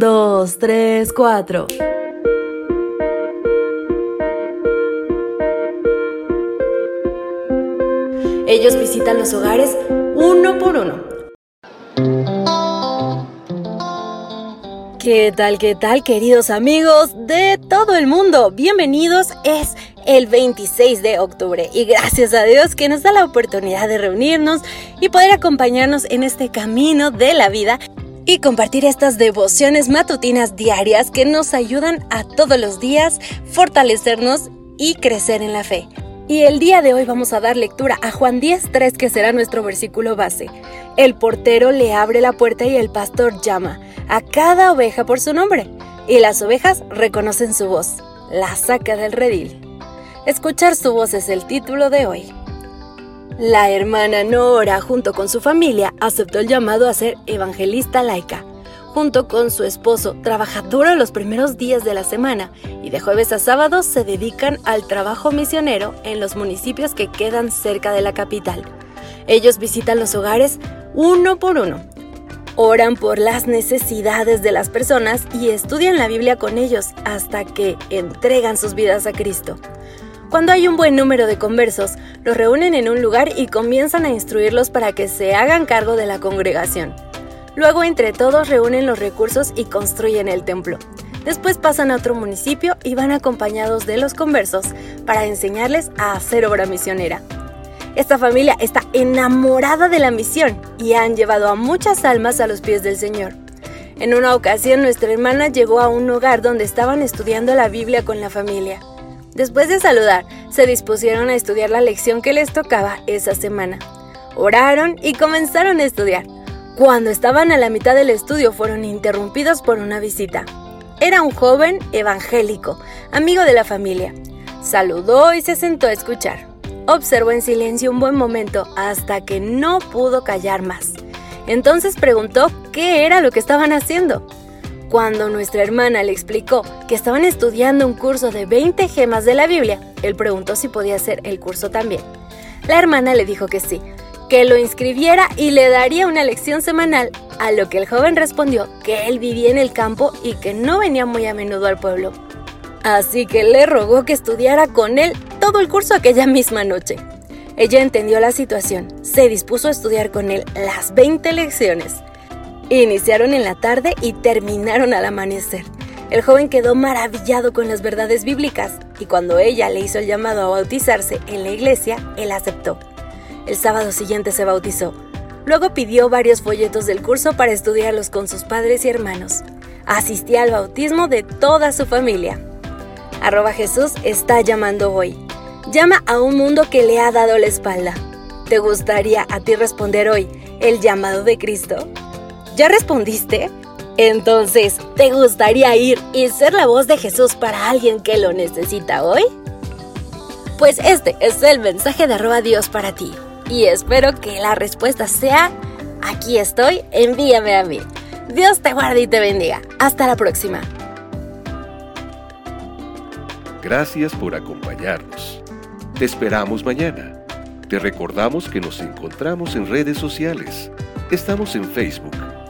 dos, tres, cuatro. Ellos visitan los hogares uno por uno. ¿Qué tal, qué tal, queridos amigos de todo el mundo? Bienvenidos, es el 26 de octubre y gracias a Dios que nos da la oportunidad de reunirnos y poder acompañarnos en este camino de la vida y compartir estas devociones matutinas diarias que nos ayudan a todos los días fortalecernos y crecer en la fe. Y el día de hoy vamos a dar lectura a Juan 10.3 que será nuestro versículo base. El portero le abre la puerta y el pastor llama a cada oveja por su nombre. Y las ovejas reconocen su voz. La saca del redil. Escuchar su voz es el título de hoy. La hermana Nora, junto con su familia, aceptó el llamado a ser evangelista laica junto con su esposo, trabaja duro los primeros días de la semana y de jueves a sábado se dedican al trabajo misionero en los municipios que quedan cerca de la capital. Ellos visitan los hogares uno por uno, oran por las necesidades de las personas y estudian la Biblia con ellos hasta que entregan sus vidas a Cristo. Cuando hay un buen número de conversos, los reúnen en un lugar y comienzan a instruirlos para que se hagan cargo de la congregación. Luego entre todos reúnen los recursos y construyen el templo. Después pasan a otro municipio y van acompañados de los conversos para enseñarles a hacer obra misionera. Esta familia está enamorada de la misión y han llevado a muchas almas a los pies del Señor. En una ocasión nuestra hermana llegó a un hogar donde estaban estudiando la Biblia con la familia. Después de saludar, se dispusieron a estudiar la lección que les tocaba esa semana. Oraron y comenzaron a estudiar. Cuando estaban a la mitad del estudio fueron interrumpidos por una visita. Era un joven evangélico, amigo de la familia. Saludó y se sentó a escuchar. Observó en silencio un buen momento hasta que no pudo callar más. Entonces preguntó qué era lo que estaban haciendo. Cuando nuestra hermana le explicó que estaban estudiando un curso de 20 gemas de la Biblia, él preguntó si podía hacer el curso también. La hermana le dijo que sí, que lo inscribiera y le daría una lección semanal, a lo que el joven respondió que él vivía en el campo y que no venía muy a menudo al pueblo. Así que le rogó que estudiara con él todo el curso aquella misma noche. Ella entendió la situación, se dispuso a estudiar con él las 20 lecciones. Iniciaron en la tarde y terminaron al amanecer. El joven quedó maravillado con las verdades bíblicas y cuando ella le hizo el llamado a bautizarse en la iglesia, él aceptó. El sábado siguiente se bautizó. Luego pidió varios folletos del curso para estudiarlos con sus padres y hermanos. Asistía al bautismo de toda su familia. Arroba Jesús está llamando hoy. Llama a un mundo que le ha dado la espalda. ¿Te gustaría a ti responder hoy el llamado de Cristo? ¿Ya respondiste? Entonces, ¿te gustaría ir y ser la voz de Jesús para alguien que lo necesita hoy? Pues este es el mensaje de arroba Dios para ti y espero que la respuesta sea, aquí estoy, envíame a mí. Dios te guarde y te bendiga. Hasta la próxima. Gracias por acompañarnos. Te esperamos mañana. Te recordamos que nos encontramos en redes sociales. Estamos en Facebook,